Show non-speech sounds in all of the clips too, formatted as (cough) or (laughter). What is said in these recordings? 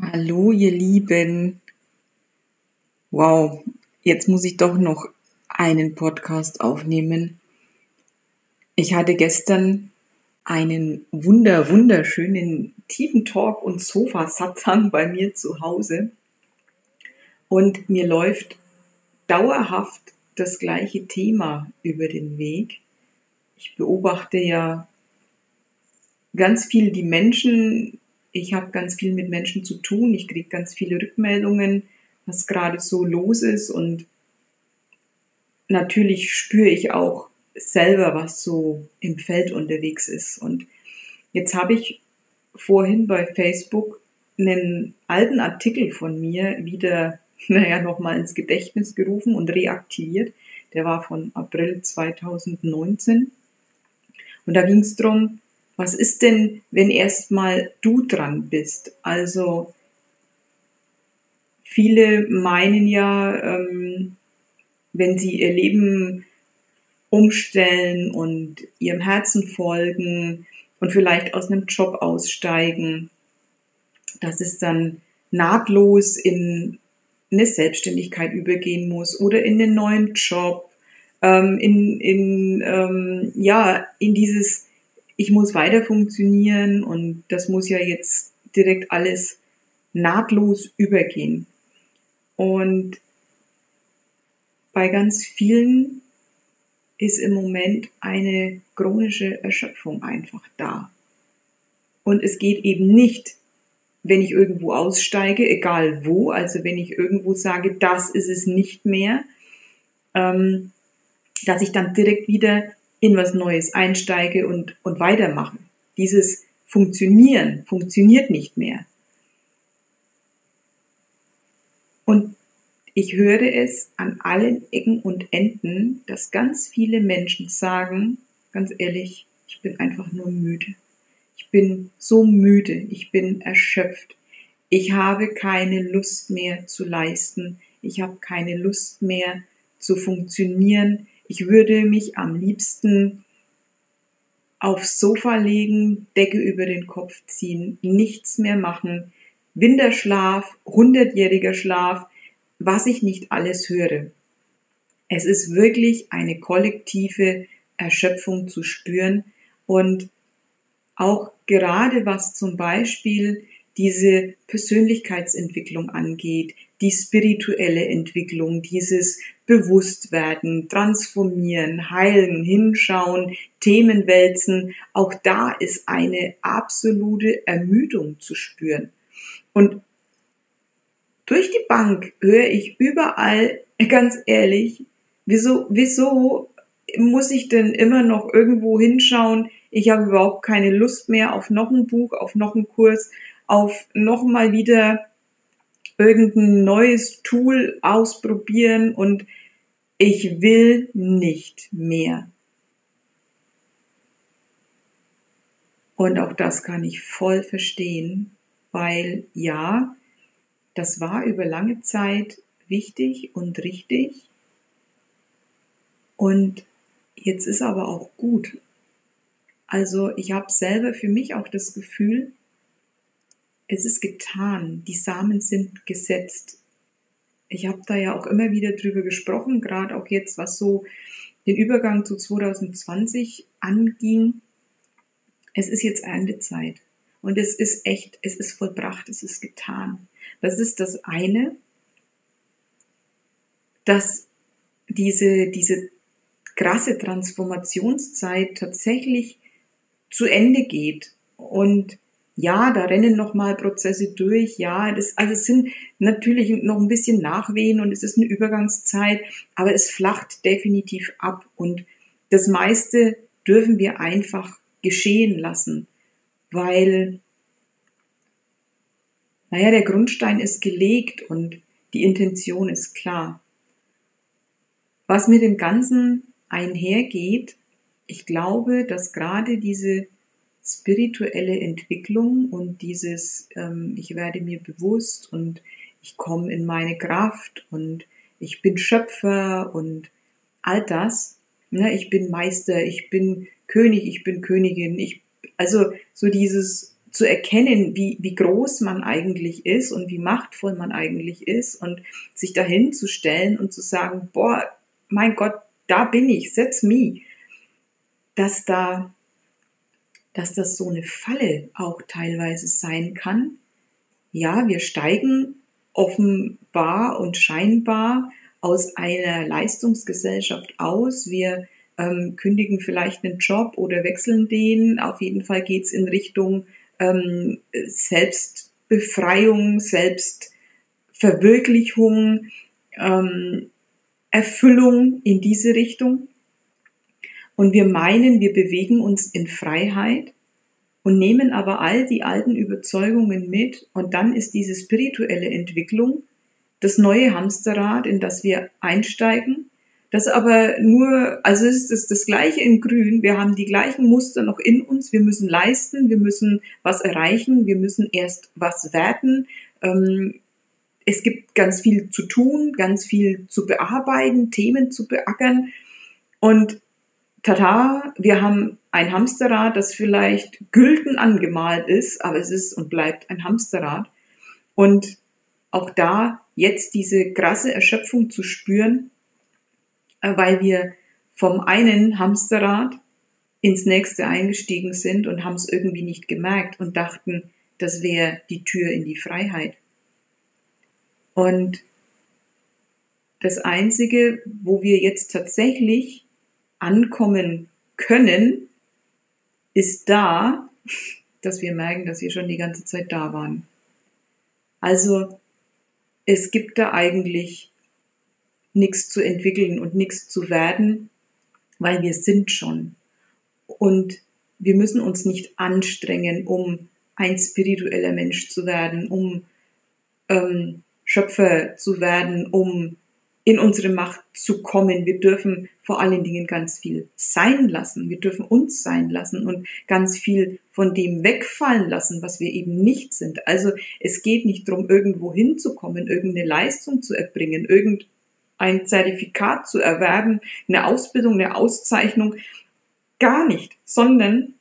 Hallo, ihr Lieben. Wow, jetzt muss ich doch noch einen Podcast aufnehmen. Ich hatte gestern einen wunder, wunderschönen tiefen Talk und Sofa-Satzang bei mir zu Hause. Und mir läuft dauerhaft das gleiche Thema über den Weg. Ich beobachte ja ganz viel die Menschen, ich habe ganz viel mit Menschen zu tun, ich kriege ganz viele Rückmeldungen, was gerade so los ist und natürlich spüre ich auch selber, was so im Feld unterwegs ist. Und jetzt habe ich vorhin bei Facebook einen alten Artikel von mir wieder, (laughs) naja, nochmal ins Gedächtnis gerufen und reaktiviert. Der war von April 2019. Und da ging es darum, was ist denn, wenn erstmal du dran bist? Also viele meinen ja, ähm, wenn sie ihr Leben umstellen und ihrem Herzen folgen und vielleicht aus einem Job aussteigen, dass es dann nahtlos in eine Selbstständigkeit übergehen muss oder in einen neuen Job, ähm, in, in, ähm, ja, in dieses ich muss weiter funktionieren und das muss ja jetzt direkt alles nahtlos übergehen. Und bei ganz vielen ist im Moment eine chronische Erschöpfung einfach da. Und es geht eben nicht, wenn ich irgendwo aussteige, egal wo, also wenn ich irgendwo sage, das ist es nicht mehr, ähm, dass ich dann direkt wieder in was Neues einsteige und, und weitermache. Dieses Funktionieren funktioniert nicht mehr. Und ich höre es an allen Ecken und Enden, dass ganz viele Menschen sagen, ganz ehrlich, ich bin einfach nur müde. Ich bin so müde, ich bin erschöpft. Ich habe keine Lust mehr zu leisten. Ich habe keine Lust mehr zu funktionieren. Ich würde mich am liebsten aufs Sofa legen, Decke über den Kopf ziehen, nichts mehr machen, Winterschlaf, hundertjähriger Schlaf, was ich nicht alles höre. Es ist wirklich eine kollektive Erschöpfung zu spüren und auch gerade was zum Beispiel diese Persönlichkeitsentwicklung angeht, die spirituelle Entwicklung, dieses Bewusstwerden, transformieren, heilen, hinschauen, Themen wälzen, auch da ist eine absolute Ermüdung zu spüren. Und durch die Bank höre ich überall, (laughs) ganz ehrlich, wieso, wieso muss ich denn immer noch irgendwo hinschauen? Ich habe überhaupt keine Lust mehr auf noch ein Buch, auf noch einen Kurs, auf noch mal wieder irgendein neues Tool ausprobieren und ich will nicht mehr. Und auch das kann ich voll verstehen, weil ja, das war über lange Zeit wichtig und richtig. Und jetzt ist aber auch gut. Also ich habe selber für mich auch das Gefühl, es ist getan, die Samen sind gesetzt. Ich habe da ja auch immer wieder drüber gesprochen, gerade auch jetzt, was so den Übergang zu 2020 anging. Es ist jetzt Erntezeit und es ist echt, es ist vollbracht, es ist getan. Das ist das eine, dass diese, diese krasse Transformationszeit tatsächlich zu Ende geht und ja, da rennen noch mal Prozesse durch. Ja, das, also es sind natürlich noch ein bisschen Nachwehen und es ist eine Übergangszeit, aber es flacht definitiv ab und das meiste dürfen wir einfach geschehen lassen, weil, naja, der Grundstein ist gelegt und die Intention ist klar. Was mit dem Ganzen einhergeht, ich glaube, dass gerade diese spirituelle Entwicklung und dieses, ähm, ich werde mir bewusst und ich komme in meine Kraft und ich bin Schöpfer und all das. Ne, ich bin Meister, ich bin König, ich bin Königin. Ich, also so dieses zu erkennen, wie, wie groß man eigentlich ist und wie machtvoll man eigentlich ist und sich dahin zu stellen und zu sagen, boah, mein Gott, da bin ich, setz me, dass da, dass das so eine Falle auch teilweise sein kann. Ja, wir steigen offenbar und scheinbar aus einer Leistungsgesellschaft aus. Wir ähm, kündigen vielleicht einen Job oder wechseln den. Auf jeden Fall geht's in Richtung ähm, Selbstbefreiung, Selbstverwirklichung, ähm, Erfüllung in diese Richtung. Und wir meinen, wir bewegen uns in Freiheit und nehmen aber all die alten Überzeugungen mit. Und dann ist diese spirituelle Entwicklung das neue Hamsterrad, in das wir einsteigen, das aber nur, also es ist das gleiche in Grün, wir haben die gleichen Muster noch in uns, wir müssen leisten, wir müssen was erreichen, wir müssen erst was werden. Ähm, es gibt ganz viel zu tun, ganz viel zu bearbeiten, Themen zu beackern. Und tata, wir haben ein Hamsterrad, das vielleicht gülden angemalt ist, aber es ist und bleibt ein Hamsterrad. Und auch da jetzt diese krasse Erschöpfung zu spüren, äh, weil wir vom einen Hamsterrad ins nächste eingestiegen sind und haben es irgendwie nicht gemerkt und dachten, das wäre die Tür in die Freiheit. Und das Einzige, wo wir jetzt tatsächlich ankommen können, ist da, dass wir merken, dass wir schon die ganze Zeit da waren. Also es gibt da eigentlich nichts zu entwickeln und nichts zu werden, weil wir sind schon. Und wir müssen uns nicht anstrengen, um ein spiritueller Mensch zu werden, um ähm, Schöpfer zu werden, um in unsere Macht zu kommen. Wir dürfen vor allen Dingen ganz viel sein lassen. Wir dürfen uns sein lassen und ganz viel von dem wegfallen lassen, was wir eben nicht sind. Also es geht nicht darum, irgendwo hinzukommen, irgendeine Leistung zu erbringen, irgendein ein Zertifikat zu erwerben, eine Ausbildung, eine Auszeichnung, gar nicht, sondern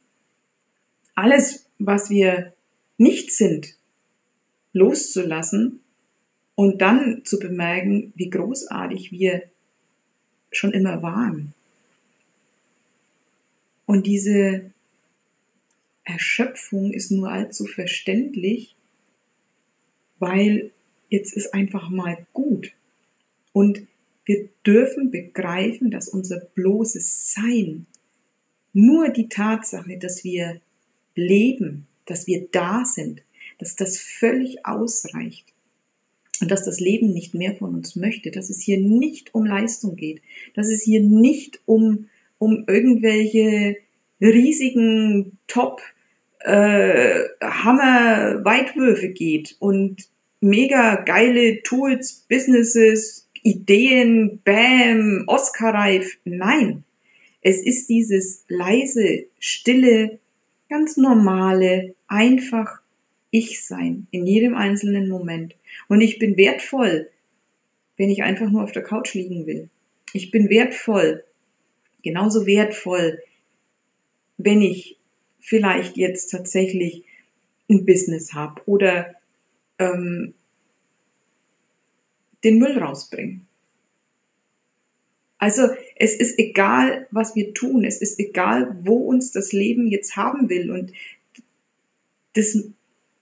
alles, was wir nicht sind, loszulassen und dann zu bemerken, wie großartig wir schon immer waren. Und diese Erschöpfung ist nur allzu verständlich, weil jetzt ist einfach mal gut. Und wir dürfen begreifen, dass unser bloßes Sein, nur die Tatsache, dass wir leben, dass wir da sind, dass das völlig ausreicht und dass das Leben nicht mehr von uns möchte, dass es hier nicht um Leistung geht, dass es hier nicht um, um irgendwelche riesigen Top äh, Hammer Weitwürfe geht und mega geile Tools, Businesses, Ideen, Bam, Oscar-reif. Nein, es ist dieses leise, stille, ganz normale, einfach ich sein in jedem einzelnen Moment. Und ich bin wertvoll, wenn ich einfach nur auf der Couch liegen will. Ich bin wertvoll, genauso wertvoll, wenn ich vielleicht jetzt tatsächlich ein Business habe oder ähm, den Müll rausbringen. Also es ist egal, was wir tun, es ist egal, wo uns das Leben jetzt haben will. Und das,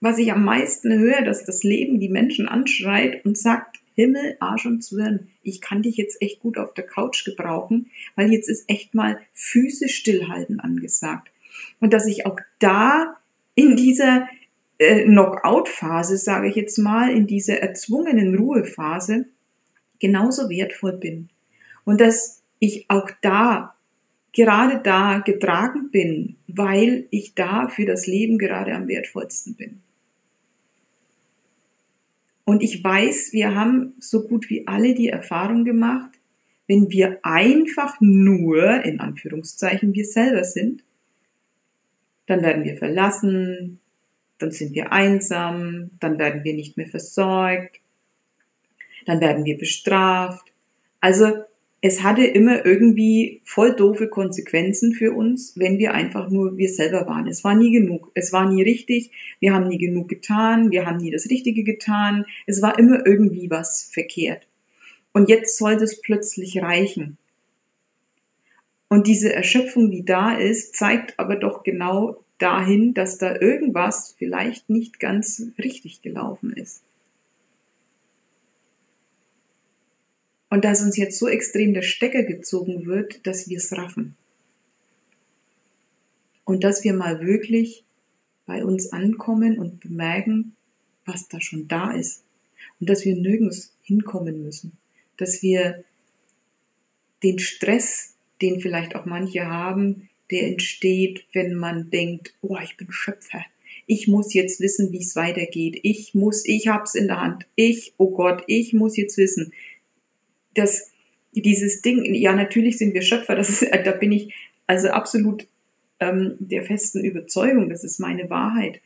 was ich am meisten höre, dass das Leben die Menschen anschreit und sagt, Himmel, Arsch und Zwirn, ich kann dich jetzt echt gut auf der Couch gebrauchen, weil jetzt ist echt mal Füße stillhalten angesagt. Und dass ich auch da in dieser äh, Knockout-Phase, sage ich jetzt mal, in dieser erzwungenen Ruhephase genauso wertvoll bin. Und dass ich auch da, gerade da getragen bin, weil ich da für das Leben gerade am wertvollsten bin. Und ich weiß, wir haben so gut wie alle die Erfahrung gemacht, wenn wir einfach nur, in Anführungszeichen, wir selber sind, dann werden wir verlassen, dann sind wir einsam, dann werden wir nicht mehr versorgt, dann werden wir bestraft. Also es hatte immer irgendwie voll doofe Konsequenzen für uns, wenn wir einfach nur wir selber waren. Es war nie genug. Es war nie richtig. Wir haben nie genug getan. Wir haben nie das Richtige getan. Es war immer irgendwie was verkehrt. Und jetzt soll das plötzlich reichen. Und diese Erschöpfung, die da ist, zeigt aber doch genau dahin, dass da irgendwas vielleicht nicht ganz richtig gelaufen ist. Und dass uns jetzt so extrem der Stecker gezogen wird, dass wir es raffen. Und dass wir mal wirklich bei uns ankommen und bemerken, was da schon da ist. Und dass wir nirgends hinkommen müssen. Dass wir den Stress, den vielleicht auch manche haben, der entsteht, wenn man denkt, oh, ich bin Schöpfer. Ich muss jetzt wissen, wie es weitergeht. Ich muss, ich hab's in der Hand. Ich, oh Gott, ich muss jetzt wissen dass dieses Ding, ja, natürlich sind wir Schöpfer, das ist, da bin ich also absolut ähm, der festen Überzeugung, das ist meine Wahrheit.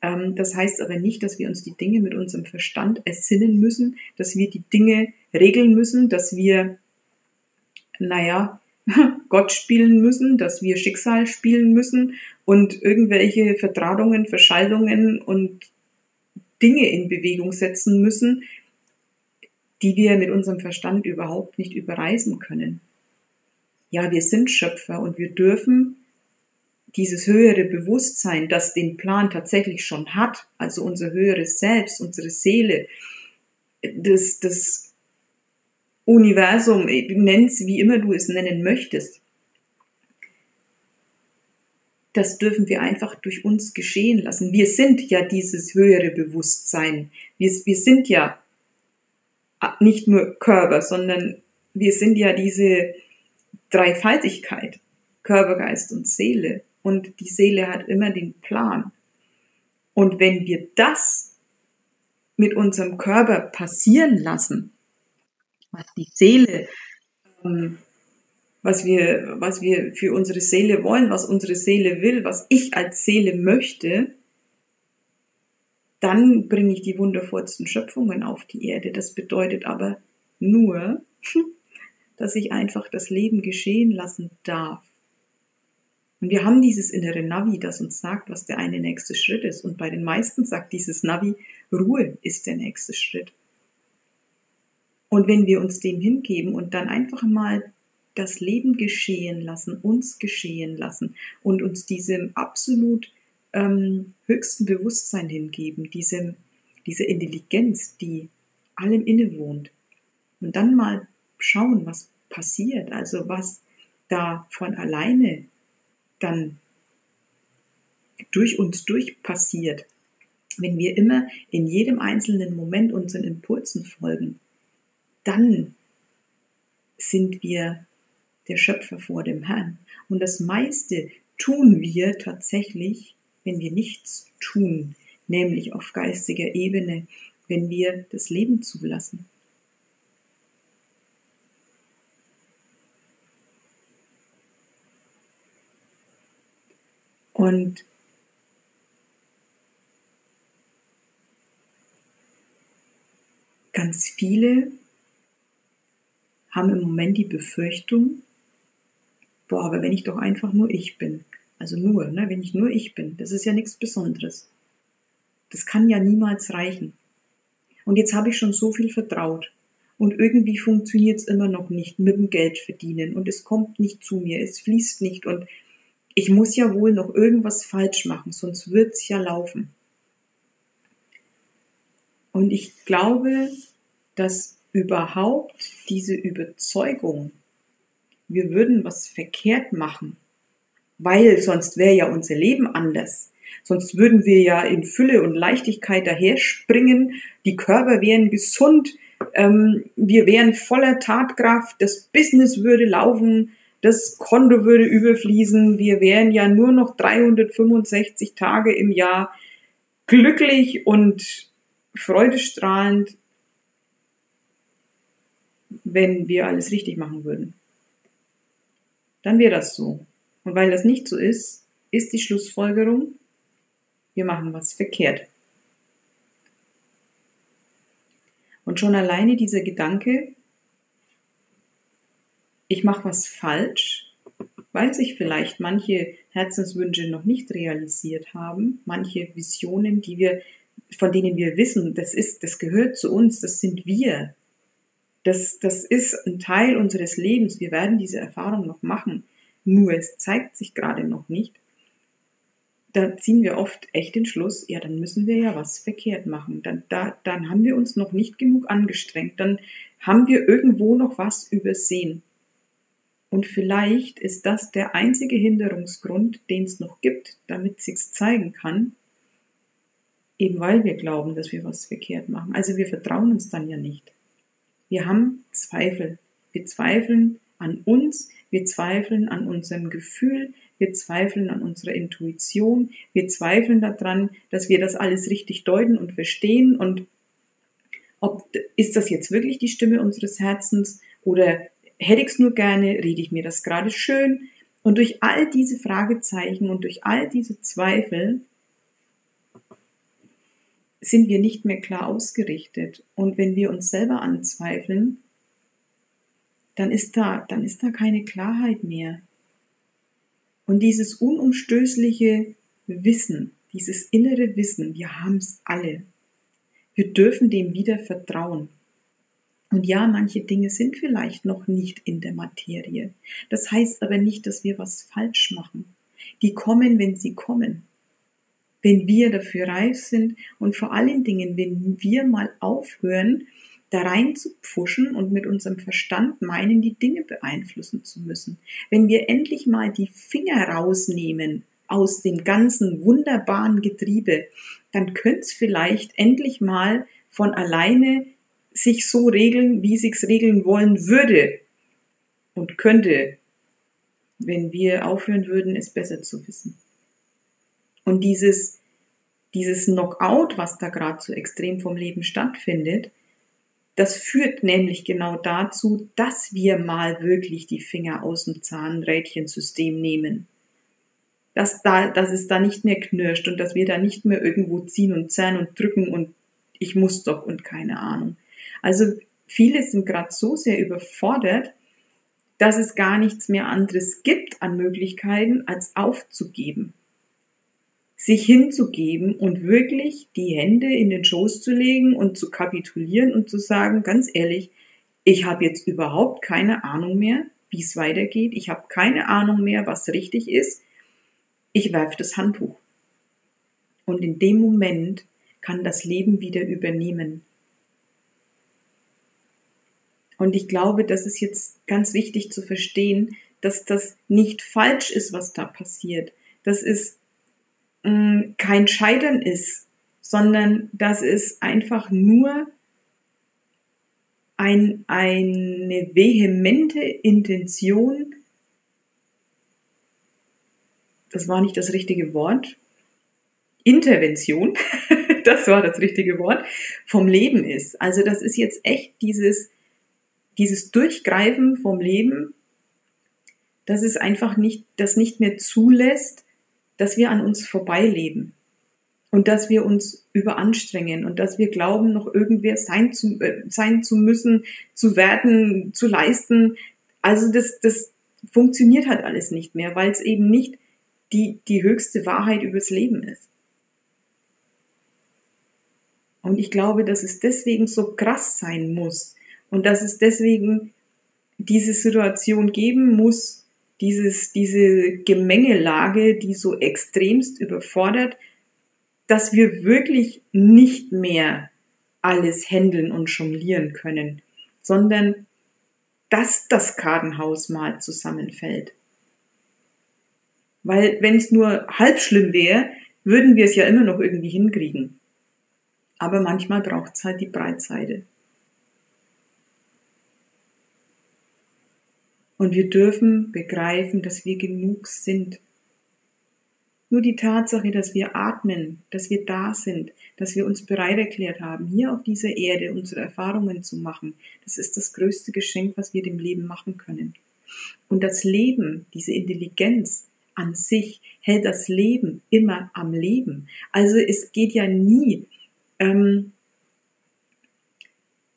Ähm, das heißt aber nicht, dass wir uns die Dinge mit unserem Verstand ersinnen müssen, dass wir die Dinge regeln müssen, dass wir, naja, (laughs) Gott spielen müssen, dass wir Schicksal spielen müssen und irgendwelche Verdrahtungen, Verschaltungen und Dinge in Bewegung setzen müssen, die wir mit unserem Verstand überhaupt nicht überreisen können. Ja, wir sind Schöpfer und wir dürfen dieses höhere Bewusstsein, das den Plan tatsächlich schon hat, also unser höheres Selbst, unsere Seele, das, das Universum, nenn's wie immer du es nennen möchtest, das dürfen wir einfach durch uns geschehen lassen. Wir sind ja dieses höhere Bewusstsein. Wir, wir sind ja nicht nur Körper, sondern wir sind ja diese Dreifaltigkeit, Körper, Geist und Seele. Und die Seele hat immer den Plan. Und wenn wir das mit unserem Körper passieren lassen, was die Seele, ähm, was wir, was wir für unsere Seele wollen, was unsere Seele will, was ich als Seele möchte, dann bringe ich die wundervollsten Schöpfungen auf die Erde. Das bedeutet aber nur, (laughs) dass ich einfach das Leben geschehen lassen darf. Und wir haben dieses innere Navi, das uns sagt, was der eine nächste Schritt ist. Und bei den meisten sagt dieses Navi, Ruhe ist der nächste Schritt. Und wenn wir uns dem hingeben und dann einfach mal das Leben geschehen lassen, uns geschehen lassen und uns diesem absolut ähm, höchsten Bewusstsein hingeben, diesem, diese Intelligenz, die allem innewohnt. Und dann mal schauen, was passiert, also was da von alleine dann durch uns durch passiert, wenn wir immer in jedem einzelnen Moment unseren Impulsen folgen, dann sind wir der Schöpfer vor dem Herrn. Und das meiste tun wir tatsächlich wenn wir nichts tun, nämlich auf geistiger Ebene, wenn wir das Leben zulassen. Und ganz viele haben im Moment die Befürchtung, boah, aber wenn ich doch einfach nur ich bin, also nur, ne, wenn ich nur ich bin. Das ist ja nichts Besonderes. Das kann ja niemals reichen. Und jetzt habe ich schon so viel vertraut. Und irgendwie funktioniert es immer noch nicht mit dem Geld verdienen. Und es kommt nicht zu mir, es fließt nicht. Und ich muss ja wohl noch irgendwas falsch machen, sonst wird es ja laufen. Und ich glaube, dass überhaupt diese Überzeugung, wir würden was verkehrt machen, weil sonst wäre ja unser Leben anders. Sonst würden wir ja in Fülle und Leichtigkeit daherspringen, die Körper wären gesund, ähm, wir wären voller Tatkraft, das Business würde laufen, das Konto würde überfließen, wir wären ja nur noch 365 Tage im Jahr glücklich und freudestrahlend, wenn wir alles richtig machen würden. Dann wäre das so. Und weil das nicht so ist, ist die Schlussfolgerung, wir machen was verkehrt. Und schon alleine dieser Gedanke ich mache was falsch, weil sich vielleicht manche Herzenswünsche noch nicht realisiert haben, manche Visionen, die wir, von denen wir wissen, das ist, das gehört zu uns, das sind wir. Das, das ist ein Teil unseres Lebens. Wir werden diese Erfahrung noch machen. Nur es zeigt sich gerade noch nicht. Da ziehen wir oft echt den Schluss, ja, dann müssen wir ja was verkehrt machen. Dann, da, dann haben wir uns noch nicht genug angestrengt. Dann haben wir irgendwo noch was übersehen. Und vielleicht ist das der einzige Hinderungsgrund, den es noch gibt, damit sich's zeigen kann, eben weil wir glauben, dass wir was verkehrt machen. Also wir vertrauen uns dann ja nicht. Wir haben Zweifel. Wir zweifeln an uns, wir zweifeln an unserem Gefühl, wir zweifeln an unserer Intuition, wir zweifeln daran, dass wir das alles richtig deuten und verstehen und ob ist das jetzt wirklich die Stimme unseres Herzens oder hätte ich es nur gerne, rede ich mir das gerade schön. Und durch all diese Fragezeichen und durch all diese Zweifel sind wir nicht mehr klar ausgerichtet. Und wenn wir uns selber anzweifeln, dann ist da, dann ist da keine Klarheit mehr. Und dieses unumstößliche Wissen, dieses innere Wissen, wir haben es alle. Wir dürfen dem wieder vertrauen. Und ja, manche Dinge sind vielleicht noch nicht in der Materie. Das heißt aber nicht, dass wir was falsch machen. Die kommen, wenn sie kommen. Wenn wir dafür reif sind und vor allen Dingen, wenn wir mal aufhören, da rein zu pfuschen und mit unserem Verstand meinen, die Dinge beeinflussen zu müssen. Wenn wir endlich mal die Finger rausnehmen aus dem ganzen wunderbaren Getriebe, dann könnte es vielleicht endlich mal von alleine sich so regeln, wie sich's regeln wollen würde und könnte, wenn wir aufhören würden, es besser zu wissen. Und dieses, dieses Knockout, was da gerade so extrem vom Leben stattfindet, das führt nämlich genau dazu, dass wir mal wirklich die Finger aus dem Zahnrädchensystem nehmen. Dass, da, dass es da nicht mehr knirscht und dass wir da nicht mehr irgendwo ziehen und zerren und drücken und ich muss doch und keine Ahnung. Also viele sind gerade so sehr überfordert, dass es gar nichts mehr anderes gibt an Möglichkeiten, als aufzugeben. Sich hinzugeben und wirklich die Hände in den Schoß zu legen und zu kapitulieren und zu sagen, ganz ehrlich, ich habe jetzt überhaupt keine Ahnung mehr, wie es weitergeht. Ich habe keine Ahnung mehr, was richtig ist. Ich werfe das Handtuch. Und in dem Moment kann das Leben wieder übernehmen. Und ich glaube, das ist jetzt ganz wichtig zu verstehen, dass das nicht falsch ist, was da passiert. Dass es mh, mm, kein Scheitern ist, sondern dass es einfach nur ein, eine vehemente Intention, das war nicht das richtige Wort, Intervention, (laughs) das war das richtige Wort, vom Leben ist. Also das ist jetzt echt dieses, dieses Durchgreifen vom Leben, dass es einfach nicht, das nicht mehr zulässt, dass wir an uns vorbeileben und dass wir uns überanstrengen und dass wir glauben, noch irgendwer sein zu, äh, sein zu müssen, zu werden, zu leisten. Also das, das funktioniert halt alles nicht mehr, weil es eben nicht die, die höchste Wahrheit übers Leben ist. Und ich glaube, dass es deswegen so krass sein muss, und dass es deswegen diese Situation geben muss, dieses, diese Gemengelage, die so extremst überfordert, dass wir wirklich nicht mehr alles händeln und jonglieren können, sondern dass das Kartenhaus mal zusammenfällt. Weil wenn es nur halb schlimm wäre, würden wir es ja immer noch irgendwie hinkriegen. Aber manchmal braucht es halt die Breitseite. Und wir dürfen begreifen, dass wir genug sind. Nur die Tatsache, dass wir atmen, dass wir da sind, dass wir uns bereit erklärt haben, hier auf dieser Erde unsere Erfahrungen zu machen, das ist das größte Geschenk, was wir dem Leben machen können. Und das Leben, diese Intelligenz an sich, hält das Leben immer am Leben. Also es geht ja nie ähm,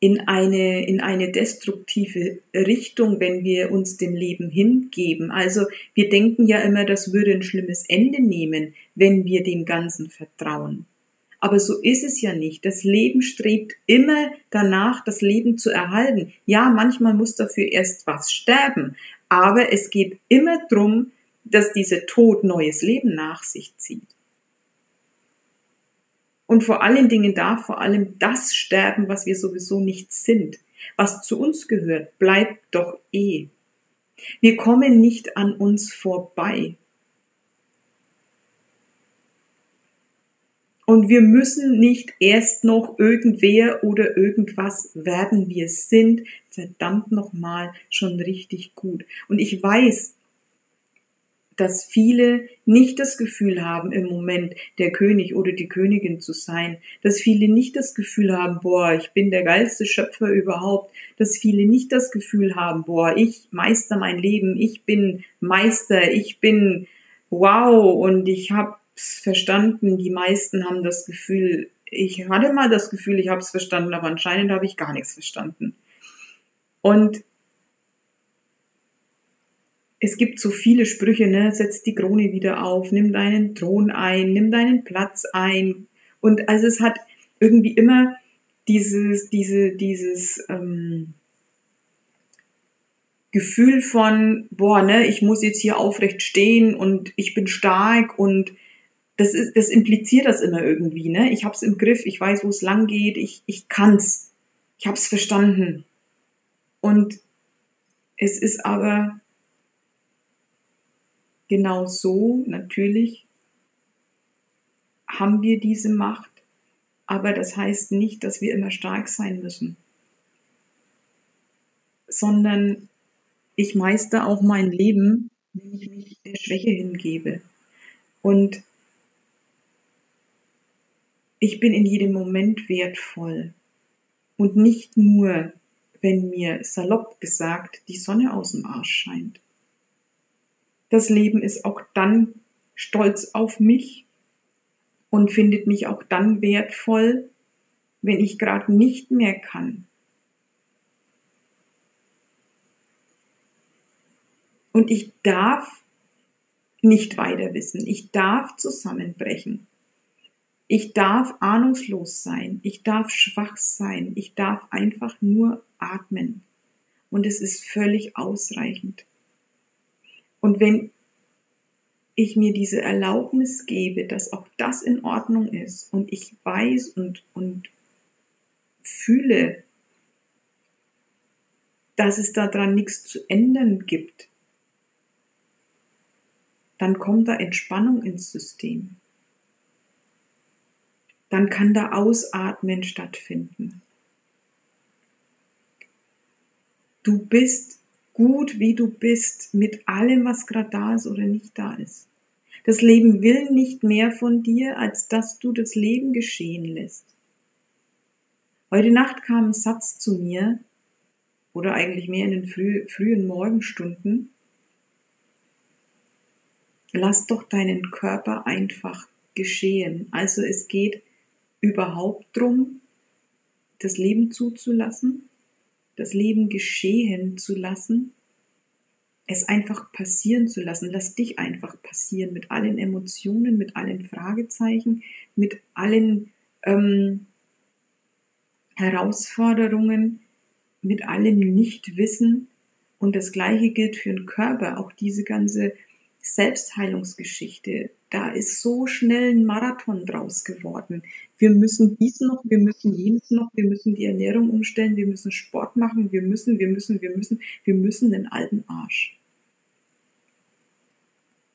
in eine, in eine destruktive Richtung, wenn wir uns dem Leben hingeben. Also wir denken ja immer, das würde ein schlimmes Ende nehmen, wenn wir dem Ganzen vertrauen. Aber so ist es ja nicht. Das Leben strebt immer danach, das Leben zu erhalten. Ja, manchmal muss dafür erst was sterben. Aber es geht immer drum, dass dieser Tod neues Leben nach sich zieht. Und vor allen Dingen darf vor allem das sterben, was wir sowieso nicht sind. Was zu uns gehört, bleibt doch eh. Wir kommen nicht an uns vorbei. Und wir müssen nicht erst noch irgendwer oder irgendwas werden. Wir sind verdammt nochmal schon richtig gut. Und ich weiß, dass viele nicht das Gefühl haben, im Moment der König oder die Königin zu sein, dass viele nicht das Gefühl haben, boah, ich bin der geilste Schöpfer überhaupt, dass viele nicht das Gefühl haben, boah, ich meister mein Leben, ich bin Meister, ich bin wow und ich hab's verstanden. Die meisten haben das Gefühl, ich hatte mal das Gefühl, ich habe es verstanden, aber anscheinend habe ich gar nichts verstanden. Und es gibt so viele Sprüche, ne, setz die Krone wieder auf, nimm deinen Thron ein, nimm deinen Platz ein. Und also es hat irgendwie immer dieses, diese, dieses ähm, Gefühl von, boah, ne, ich muss jetzt hier aufrecht stehen und ich bin stark und das ist, das impliziert das immer irgendwie, ne? Ich hab's im Griff, ich weiß, wo es lang geht, ich, ich kann's, ich hab's verstanden. Und es ist aber genau so, natürlich haben wir diese Macht, aber das heißt nicht, dass wir immer stark sein müssen, sondern ich meister auch mein Leben, wenn ich mich der Schwäche hingebe. Und ich bin in jedem Moment wertvoll. Und nicht nur, wenn mir salopp gesagt die Sonne aus dem Arsch scheint das Leben ist auch dann stolz auf mich und findet mich auch dann wertvoll, wenn ich gerade nicht mehr kann. Und ich darf nicht weiter wissen. Ich darf zusammenbrechen. Ich darf ahnungslos sein. Ich darf schwach sein. Ich darf einfach nur atmen. Und es ist völlig ausreichend. Und wenn ich mir diese Erlaubnis gebe, dass auch das in Ordnung ist und ich weiß und, und fühle, dass es daran nichts zu ändern gibt, dann kommt da Entspannung ins System. Dann kann da Ausatmen stattfinden. Du bist gut, wie du bist, mit allem, was gerade da ist oder nicht da ist. Das Leben will nicht mehr von dir, als dass du das Leben geschehen lässt. Heute Nacht kam ein Satz zu mir, oder eigentlich mehr in den früh, frühen Morgenstunden. Lass doch deinen Körper einfach geschehen. Also es geht überhaupt drum, das Leben zuzulassen, das Leben geschehen zu lassen, es einfach passieren zu lassen. Lass dich einfach passieren mit allen Emotionen, mit allen Fragezeichen, mit allen ähm, Herausforderungen, mit allem Nichtwissen. Und das Gleiche gilt für den Körper. Auch diese ganze Selbstheilungsgeschichte, da ist so schnell ein Marathon draus geworden. Wir müssen dies noch, wir müssen jenes noch, wir müssen die Ernährung umstellen, wir müssen Sport machen, wir müssen, wir müssen, wir müssen, wir müssen den alten Arsch.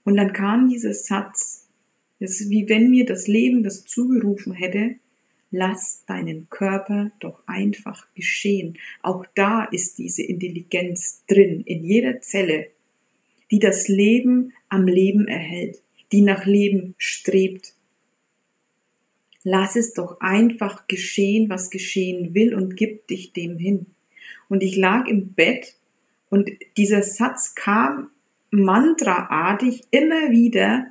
Und dann kam dieser Satz, das ist wie wenn mir das Leben das zugerufen hätte, lass deinen Körper doch einfach geschehen. Auch da ist diese Intelligenz drin, in jeder Zelle, die das Leben am Leben erhält die nach Leben strebt. Lass es doch einfach geschehen, was geschehen will und gib dich dem hin. Und ich lag im Bett und dieser Satz kam mantraartig immer wieder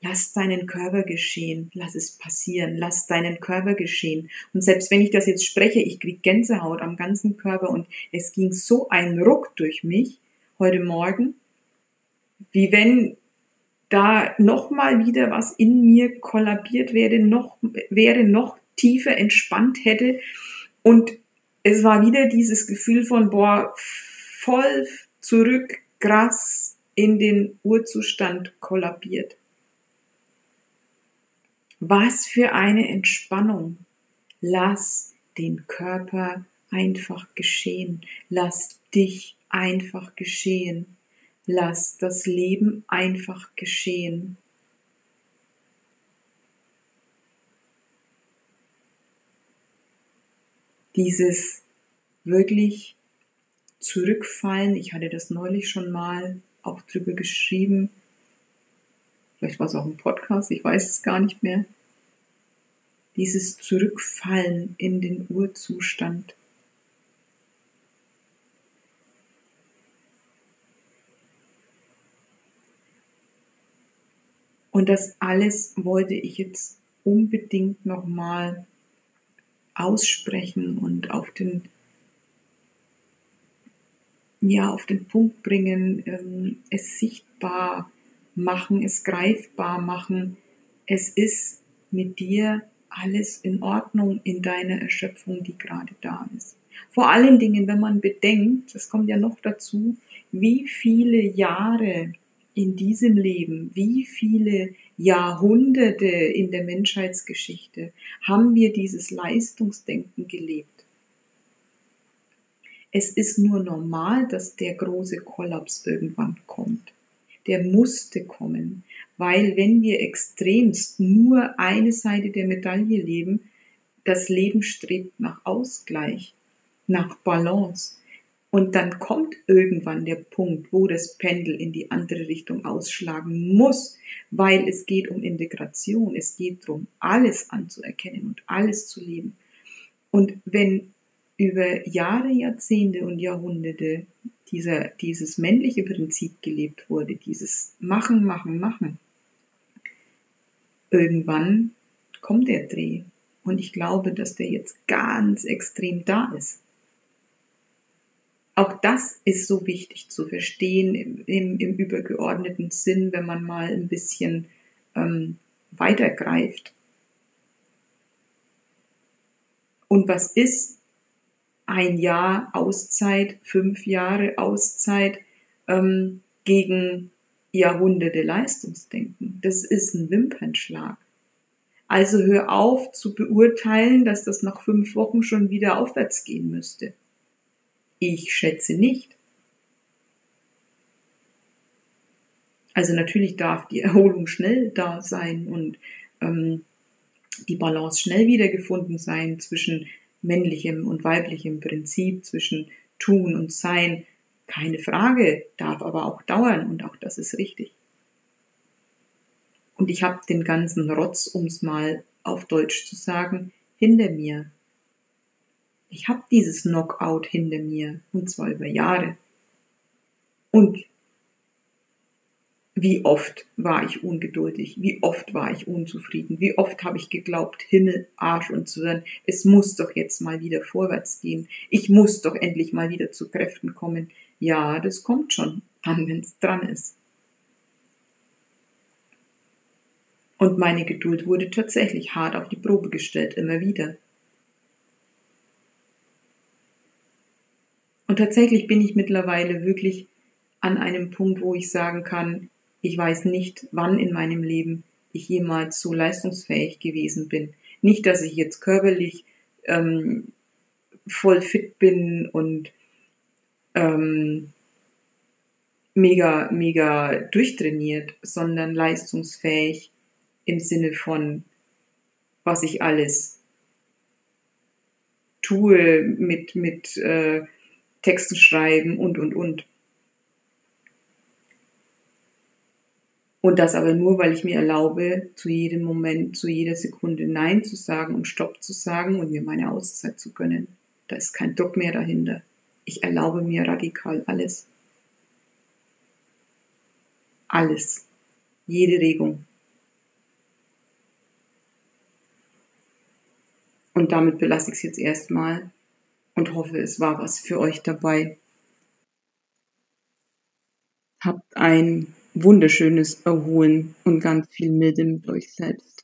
lass deinen Körper geschehen, lass es passieren, lass deinen Körper geschehen. Und selbst wenn ich das jetzt spreche, ich krieg Gänsehaut am ganzen Körper und es ging so ein Ruck durch mich heute Morgen, wie wenn da noch mal wieder was in mir kollabiert wäre, noch wäre noch tiefer entspannt hätte und es war wieder dieses Gefühl von boah voll zurück krass in den Urzustand kollabiert. Was für eine Entspannung. Lass den Körper einfach geschehen. Lass dich einfach geschehen. Lass das Leben einfach geschehen. Dieses wirklich zurückfallen, ich hatte das neulich schon mal auch drüber geschrieben, vielleicht war es auch ein Podcast, ich weiß es gar nicht mehr, dieses Zurückfallen in den Urzustand. Und das alles wollte ich jetzt unbedingt nochmal aussprechen und auf den, ja, auf den Punkt bringen, ähm, es sichtbar machen, es greifbar machen. Es ist mit dir alles in Ordnung in deiner Erschöpfung, die gerade da ist. Vor allen Dingen, wenn man bedenkt, das kommt ja noch dazu, wie viele Jahre in diesem Leben, wie viele Jahrhunderte in der Menschheitsgeschichte haben wir dieses Leistungsdenken gelebt. Es ist nur normal, dass der große Kollaps irgendwann kommt der musste kommen, weil wenn wir extremst nur eine Seite der Medaille leben, das Leben strebt nach Ausgleich, nach Balance. Und dann kommt irgendwann der Punkt, wo das Pendel in die andere Richtung ausschlagen muss, weil es geht um Integration, es geht darum, alles anzuerkennen und alles zu leben. Und wenn über Jahre, Jahrzehnte und Jahrhunderte dieser, dieses männliche Prinzip gelebt wurde, dieses Machen, Machen, Machen, irgendwann kommt der Dreh. Und ich glaube, dass der jetzt ganz extrem da ist. Auch das ist so wichtig zu verstehen im, im, im übergeordneten Sinn, wenn man mal ein bisschen ähm, weitergreift. Und was ist, ein Jahr Auszeit, fünf Jahre Auszeit ähm, gegen Jahrhunderte Leistungsdenken. Das ist ein Wimpernschlag. Also hör auf zu beurteilen, dass das nach fünf Wochen schon wieder aufwärts gehen müsste. Ich schätze nicht. Also natürlich darf die Erholung schnell da sein und ähm, die Balance schnell wiedergefunden sein zwischen männlichem und weiblichem Prinzip zwischen Tun und Sein, keine Frage, darf aber auch dauern und auch das ist richtig. Und ich habe den ganzen Rotz, um es mal auf Deutsch zu sagen, hinter mir. Ich habe dieses Knockout hinter mir und zwar über Jahre. Und wie oft war ich ungeduldig, wie oft war ich unzufrieden, wie oft habe ich geglaubt, Himmel, Arsch und Zwirn, es muss doch jetzt mal wieder vorwärts gehen, ich muss doch endlich mal wieder zu Kräften kommen. Ja, das kommt schon, dann, wenn es dran ist. Und meine Geduld wurde tatsächlich hart auf die Probe gestellt, immer wieder. Tatsächlich bin ich mittlerweile wirklich an einem Punkt, wo ich sagen kann, ich weiß nicht, wann in meinem Leben ich jemals so leistungsfähig gewesen bin. Nicht, dass ich jetzt körperlich ähm, voll fit bin und ähm, mega, mega durchtrainiert, sondern leistungsfähig im Sinne von, was ich alles tue mit, mit äh, Texten schreiben und, und, und. Und das aber nur, weil ich mir erlaube, zu jedem Moment, zu jeder Sekunde Nein zu sagen und Stopp zu sagen und mir meine Auszeit zu gönnen. Da ist kein Druck mehr dahinter. Ich erlaube mir radikal alles. Alles. Jede Regung. Und damit belasse ich es jetzt erstmal und hoffe, es war was für euch dabei. Habt ein wunderschönes Erholen und ganz viel Milde mit euch selbst.